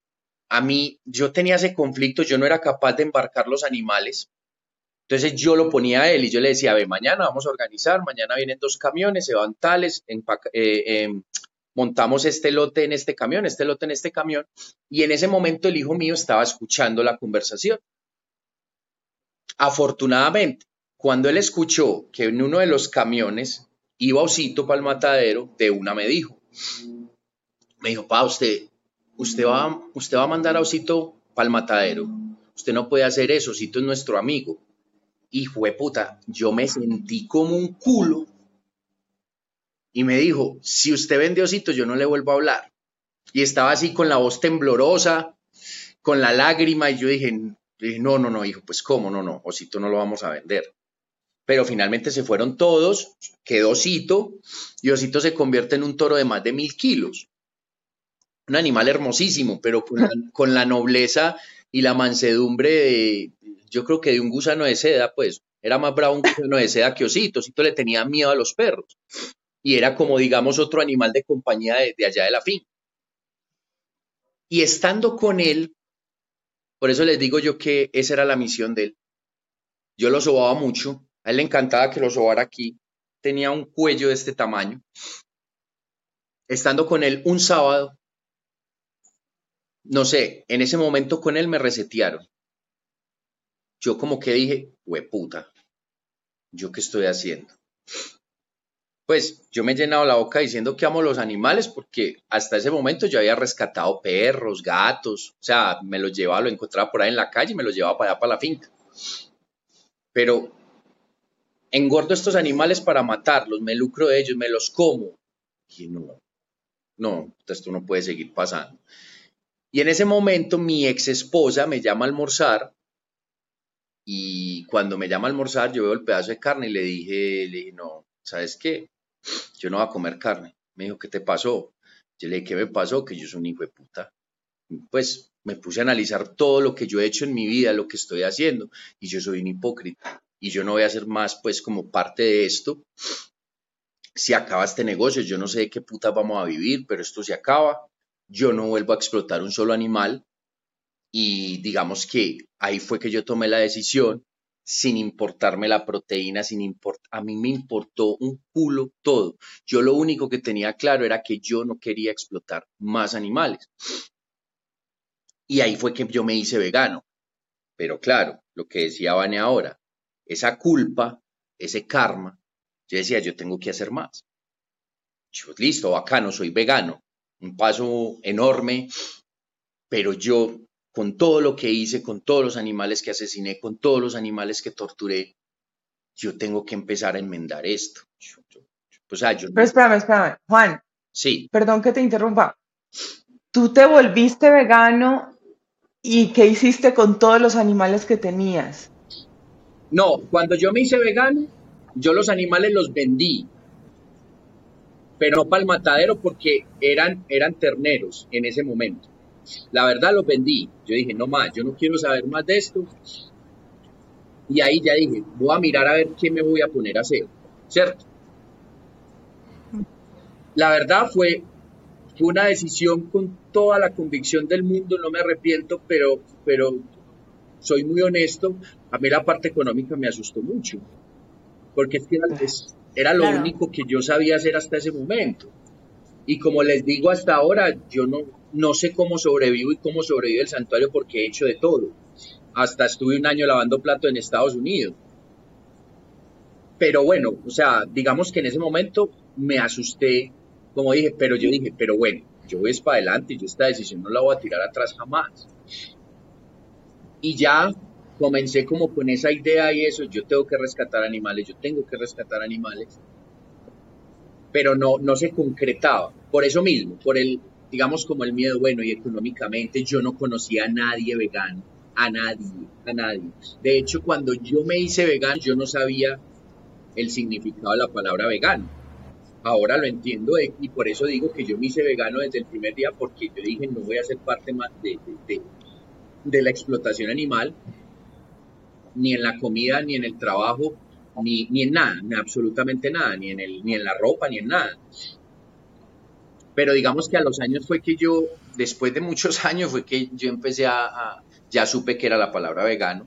Speaker 2: a mí yo tenía ese conflicto, yo no era capaz de embarcar los animales. Entonces yo lo ponía a él y yo le decía, ve, mañana vamos a organizar, mañana vienen dos camiones, se van tales, eh, em, montamos este lote en este camión, este lote en este camión, y en ese momento el hijo mío estaba escuchando la conversación. Afortunadamente, cuando él escuchó que en uno de los camiones iba Osito para el matadero, de una me dijo, me dijo, pa, usted, usted va, usted va a mandar a Osito para el matadero, usted no puede hacer eso, Osito es nuestro amigo. Hijo de puta, yo me sentí como un culo y me dijo, si usted vende osito, yo no le vuelvo a hablar. Y estaba así con la voz temblorosa, con la lágrima, y yo dije, no, no, no, hijo, pues cómo, no, no, osito no lo vamos a vender. Pero finalmente se fueron todos, quedó osito, y osito se convierte en un toro de más de mil kilos. Un animal hermosísimo, pero con la, con la nobleza y la mansedumbre de, yo creo que de un gusano de seda, pues era más bravo un gusano de seda que osito, osito le tenía miedo a los perros y era como, digamos, otro animal de compañía de, allá de la fin. Y estando con él, por eso les digo yo que esa era la misión de él. Yo lo sobaba mucho, a él le encantaba que lo sobara aquí, tenía un cuello de este tamaño. Estando con él un sábado, no sé, en ese momento con él me resetearon. Yo como que dije, puta, ¿yo qué estoy haciendo? Pues yo me he llenado la boca diciendo que amo los animales porque hasta ese momento yo había rescatado perros, gatos, o sea, me los llevaba, lo encontraba por ahí en la calle y me los llevaba para allá para la finca. Pero engordo estos animales para matarlos, me lucro de ellos, me los como. Y no, no, esto no puede seguir pasando. Y en ese momento mi ex esposa me llama a almorzar y cuando me llama a almorzar yo veo el pedazo de carne y le dije, le dije, no, ¿sabes qué? Yo no voy a comer carne. Me dijo, ¿qué te pasó? Yo le dije, ¿qué me pasó? Que yo soy un hijo de puta. Pues me puse a analizar todo lo que yo he hecho en mi vida, lo que estoy haciendo, y yo soy un hipócrita. Y yo no voy a ser más, pues, como parte de esto. Si acaba este negocio, yo no sé de qué puta vamos a vivir, pero esto se acaba yo no vuelvo a explotar un solo animal y digamos que ahí fue que yo tomé la decisión sin importarme la proteína, sin import a mí me importó un culo todo. Yo lo único que tenía claro era que yo no quería explotar más animales. Y ahí fue que yo me hice vegano. Pero claro, lo que decía Vane ahora, esa culpa, ese karma, yo decía, yo tengo que hacer más. Yo, listo, bacano, soy vegano, un paso enorme, pero yo con todo lo que hice, con todos los animales que asesiné, con todos los animales que torturé, yo tengo que empezar a enmendar esto.
Speaker 4: pero espérame, espérame, Juan.
Speaker 2: Sí.
Speaker 4: Perdón que te interrumpa. Tú te volviste vegano y ¿qué hiciste con todos los animales que tenías?
Speaker 2: No, cuando yo me hice vegano, yo los animales los vendí pero no para el matadero porque eran, eran terneros en ese momento. La verdad los vendí. Yo dije, no más, yo no quiero saber más de esto. Y ahí ya dije, voy a mirar a ver qué me voy a poner a hacer, ¿cierto? La verdad fue, fue una decisión con toda la convicción del mundo, no me arrepiento, pero, pero soy muy honesto, a mí la parte económica me asustó mucho, porque es que era lo único que yo sabía hacer hasta ese momento. Y como les digo hasta ahora, yo no, no sé cómo sobrevivo y cómo sobrevive el santuario porque he hecho de todo. Hasta estuve un año lavando plato en Estados Unidos. Pero bueno, o sea, digamos que en ese momento me asusté, como dije, pero yo dije, pero bueno, yo voy para adelante yo esta decisión no la voy a tirar atrás jamás. Y ya comencé como con esa idea y eso, yo tengo que rescatar animales, yo tengo que rescatar animales, pero no, no se concretaba. Por eso mismo, por el, digamos como el miedo, bueno, y económicamente yo no conocía a nadie vegano, a nadie, a nadie. De hecho, cuando yo me hice vegano, yo no sabía el significado de la palabra vegano. Ahora lo entiendo y por eso digo que yo me hice vegano desde el primer día porque yo dije no voy a ser parte más de, de, de la explotación animal ni en la comida, ni en el trabajo, ni, ni en nada, ni absolutamente nada, ni en, el, ni en la ropa, ni en nada. Pero digamos que a los años fue que yo, después de muchos años, fue que yo empecé a, ya supe que era la palabra vegano.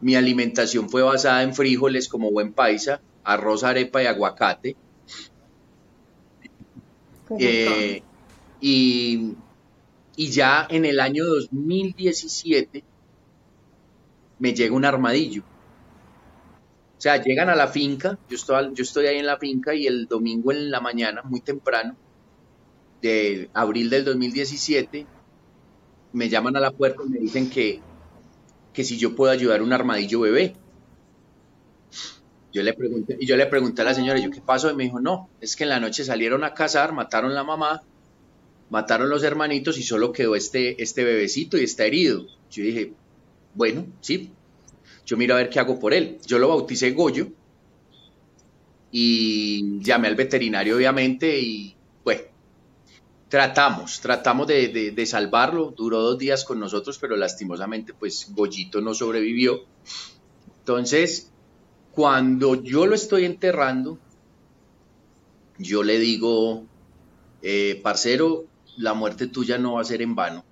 Speaker 2: Mi alimentación fue basada en frijoles como buen paisa, arroz, arepa y aguacate. Eh, y, y ya en el año 2017 me llega un armadillo. O sea, llegan a la finca, yo estoy, yo estoy ahí en la finca y el domingo en la mañana, muy temprano, de abril del 2017, me llaman a la puerta y me dicen que, que si yo puedo ayudar a un armadillo bebé. Yo le pregunté, y yo le pregunté a la señora, ¿yo qué pasó? Y me dijo, no, es que en la noche salieron a cazar, mataron la mamá, mataron los hermanitos y solo quedó este, este bebecito y está herido. Yo dije, bueno, sí, yo miro a ver qué hago por él. Yo lo bauticé Goyo y llamé al veterinario, obviamente, y bueno, tratamos, tratamos de, de, salvarlo. Duró dos días con nosotros, pero lastimosamente, pues Goyito no sobrevivió. Entonces, cuando yo lo estoy enterrando, yo le digo, eh, parcero, la muerte tuya no va a ser en vano.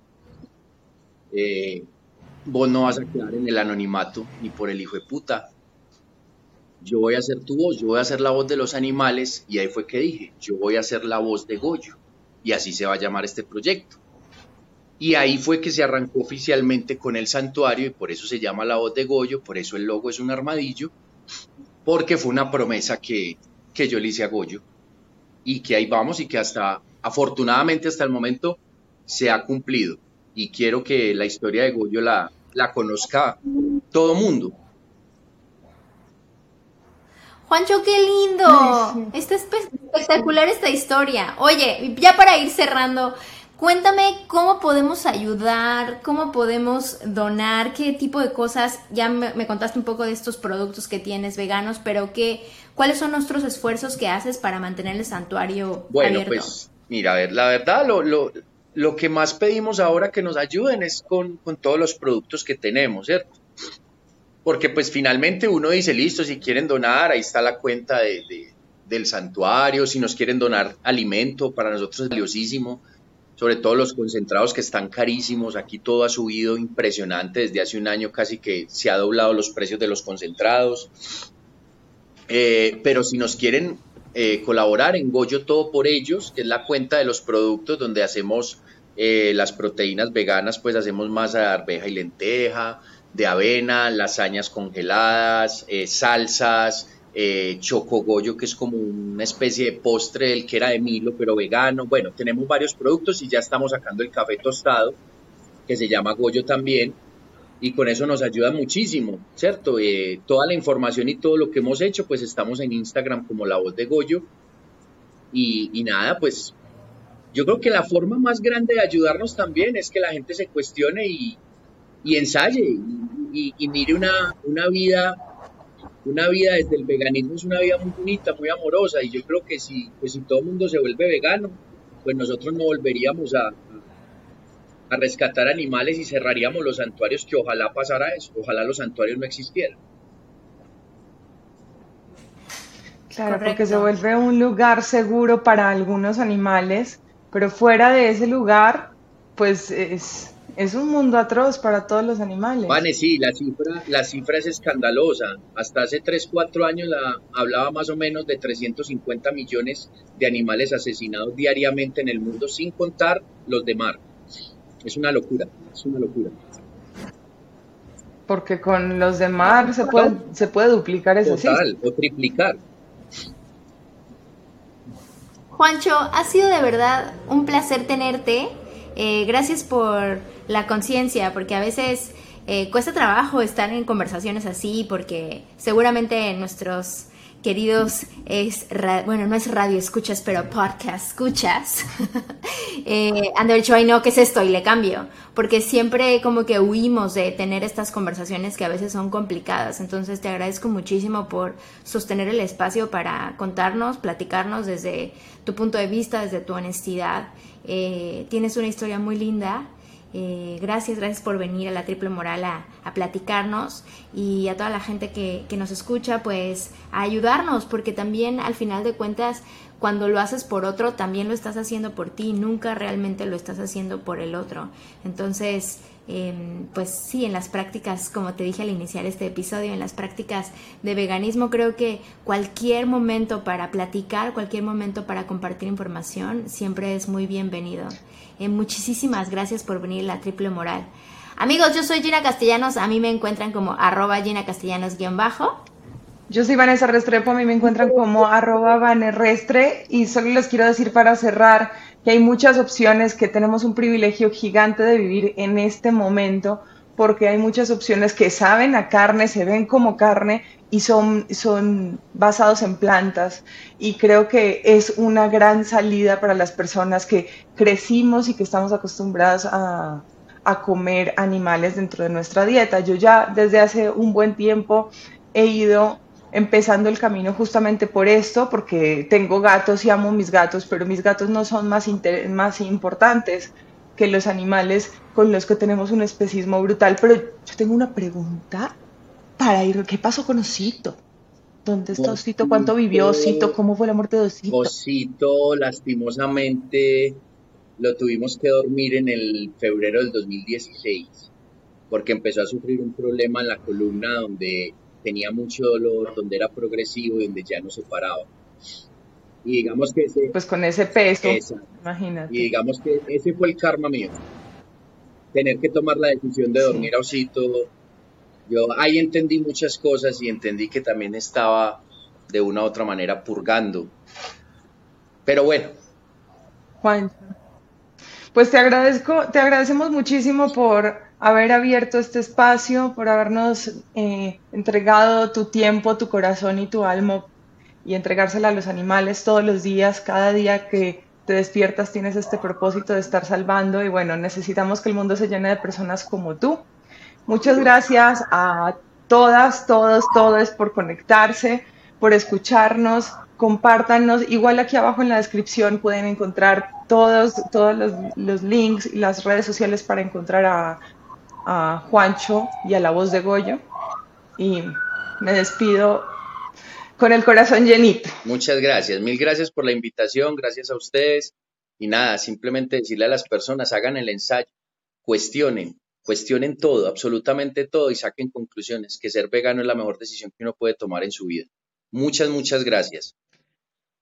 Speaker 2: Eh, vos no vas a quedar en el anonimato ni por el hijo de puta. Yo voy a ser tu voz, yo voy a ser la voz de los animales y ahí fue que dije, yo voy a ser la voz de Goyo y así se va a llamar este proyecto. Y ahí fue que se arrancó oficialmente con el santuario y por eso se llama la voz de Goyo, por eso el logo es un armadillo, porque fue una promesa que, que yo le hice a Goyo y que ahí vamos y que hasta afortunadamente hasta el momento se ha cumplido y quiero que la historia de Goyo la, la conozca todo mundo.
Speaker 1: Juancho, qué lindo. Está espectacular esta historia. Oye, ya para ir cerrando, cuéntame cómo podemos ayudar, cómo podemos donar, qué tipo de cosas. Ya me, contaste un poco de estos productos que tienes veganos, pero qué, ¿cuáles son nuestros esfuerzos que haces para mantener el santuario
Speaker 2: bueno, pues mira, a ver, la verdad, lo, lo, lo, que más pedimos ahora que nos ayuden es con, con todos los productos que tenemos, ¿cierto? Porque pues finalmente uno dice, listo, si quieren donar, ahí está la cuenta de, del santuario, si nos quieren donar alimento, para nosotros es valiosísimo, sobre todo los concentrados que están carísimos, aquí todo ha subido impresionante, desde hace un año casi que se ha doblado los precios de los concentrados, eh, pero si nos quieren eh, colaborar en Goyo Todo por Ellos, que es la cuenta de los productos donde hacemos eh, las proteínas veganas, pues hacemos masa de arveja y lenteja, de avena, lasañas congeladas, eh, salsas, eh, chocogollo, que es como una especie de postre del que era de Milo, pero vegano. Bueno, tenemos varios productos y ya estamos sacando el café tostado, que se llama Goyo también, y con eso nos ayuda muchísimo, ¿cierto? Eh, toda la información y todo lo que hemos hecho, pues estamos en Instagram como La Voz de Goyo. Y, y nada, pues yo creo que la forma más grande de ayudarnos también es que la gente se cuestione y, y ensaye y, mire una, una vida una vida desde el veganismo es una vida muy bonita, muy amorosa y yo creo que si, pues si todo el mundo se vuelve vegano, pues nosotros no volveríamos a, a rescatar animales y cerraríamos los santuarios que ojalá pasara eso, ojalá los santuarios no existieran.
Speaker 3: Claro, porque se vuelve un lugar seguro para algunos animales, pero fuera de ese lugar, pues es, es un mundo atroz para todos los animales.
Speaker 2: Vale, sí, la cifra, la cifra es escandalosa. Hasta hace 3, 4 años la, hablaba más o menos de 350 millones de animales asesinados diariamente en el mundo, sin contar los de mar. Es una locura, es una locura.
Speaker 3: Porque con los de mar se puede, se puede duplicar eso.
Speaker 2: Total, o triplicar.
Speaker 1: Juancho, ha sido de verdad un placer tenerte. Eh, gracias por la conciencia, porque a veces eh, cuesta trabajo estar en conversaciones así, porque seguramente nuestros queridos es bueno no es radio escuchas pero podcast escuchas. Eh, han ay no qué es esto y le cambio porque siempre como que huimos de tener estas conversaciones que a veces son complicadas. Entonces te agradezco muchísimo por sostener el espacio para contarnos platicarnos desde tu punto de vista desde tu honestidad. Eh, tienes una historia muy linda eh, gracias, gracias por venir a la Triple Moral a, platicarnos y a toda la gente que, nos escucha, pues a ayudarnos, porque también al final de cuentas, cuando lo haces por otro, también lo estás haciendo por ti, nunca realmente lo estás haciendo por el otro. Entonces, Em, pues sí, en las prácticas, como te dije al iniciar este episodio, en las prácticas de veganismo, creo que cualquier momento para platicar, cualquier momento para compartir información, siempre es muy bienvenido. Eh, muchísimas gracias por venir a la Triple Moral. Amigos, yo soy Gina Castellanos, a mí me encuentran como arroba Gina Castellanos-bajo.
Speaker 3: Yo soy Vanessa Restrepo, a mí me encuentran como arroba Vanerrestre y solo les quiero decir para cerrar que hay muchas opciones, que tenemos un privilegio gigante de vivir en este momento, porque hay muchas opciones que saben a carne, se ven como carne y son, son basados en plantas. Y creo que es una gran salida para las personas que crecimos y que estamos acostumbradas a, a comer animales dentro de nuestra dieta. Yo ya desde hace un buen tiempo he ido empezando el camino justamente por esto, porque tengo gatos y amo mis gatos, pero mis gatos no son más, más importantes que los animales con los que tenemos un especismo brutal. Pero yo tengo una pregunta para ir, ¿qué pasó con Osito? ¿Dónde está Osito? ¿Cuánto vivió Osito? ¿Cómo fue la muerte de Osito?
Speaker 2: Osito, lastimosamente, lo tuvimos que dormir en el febrero del 2016, porque empezó a sufrir un problema en la columna donde tenía mucho dolor, donde era progresivo y donde ya no se paraba. Y digamos que ese...
Speaker 3: Pues con ese peso, imagínate.
Speaker 2: Y digamos que ese fue el karma mío. Tener que tomar la decisión de dormir a Osito. Yo ahí entendí muchas cosas y entendí que también estaba de una u otra manera purgando. Pero bueno.
Speaker 3: Juan, pues te agradezco, te agradecemos muchísimo por haber abierto este espacio, por habernos eh, entregado tu tiempo, tu corazón y tu alma y entregársela a los animales todos los días, cada día que te despiertas tienes este propósito de estar salvando y bueno, necesitamos que el mundo se llene de personas como tú. Muchas gracias a todas, todos, todos por conectarse, por escucharnos, compártanos. Igual aquí abajo en la descripción pueden encontrar todos, todos los, links y las redes sociales para encontrar a, a Juancho y a la voz de Goyo. Y me despido con el corazón llenito.
Speaker 2: Muchas gracias, mil gracias por la invitación, gracias a ustedes. Y nada, simplemente decirle a las personas, hagan el ensayo, cuestionen, cuestionen todo, absolutamente todo y saquen conclusiones, que ser vegano es la mejor decisión que uno puede tomar en su vida. Muchas, muchas gracias.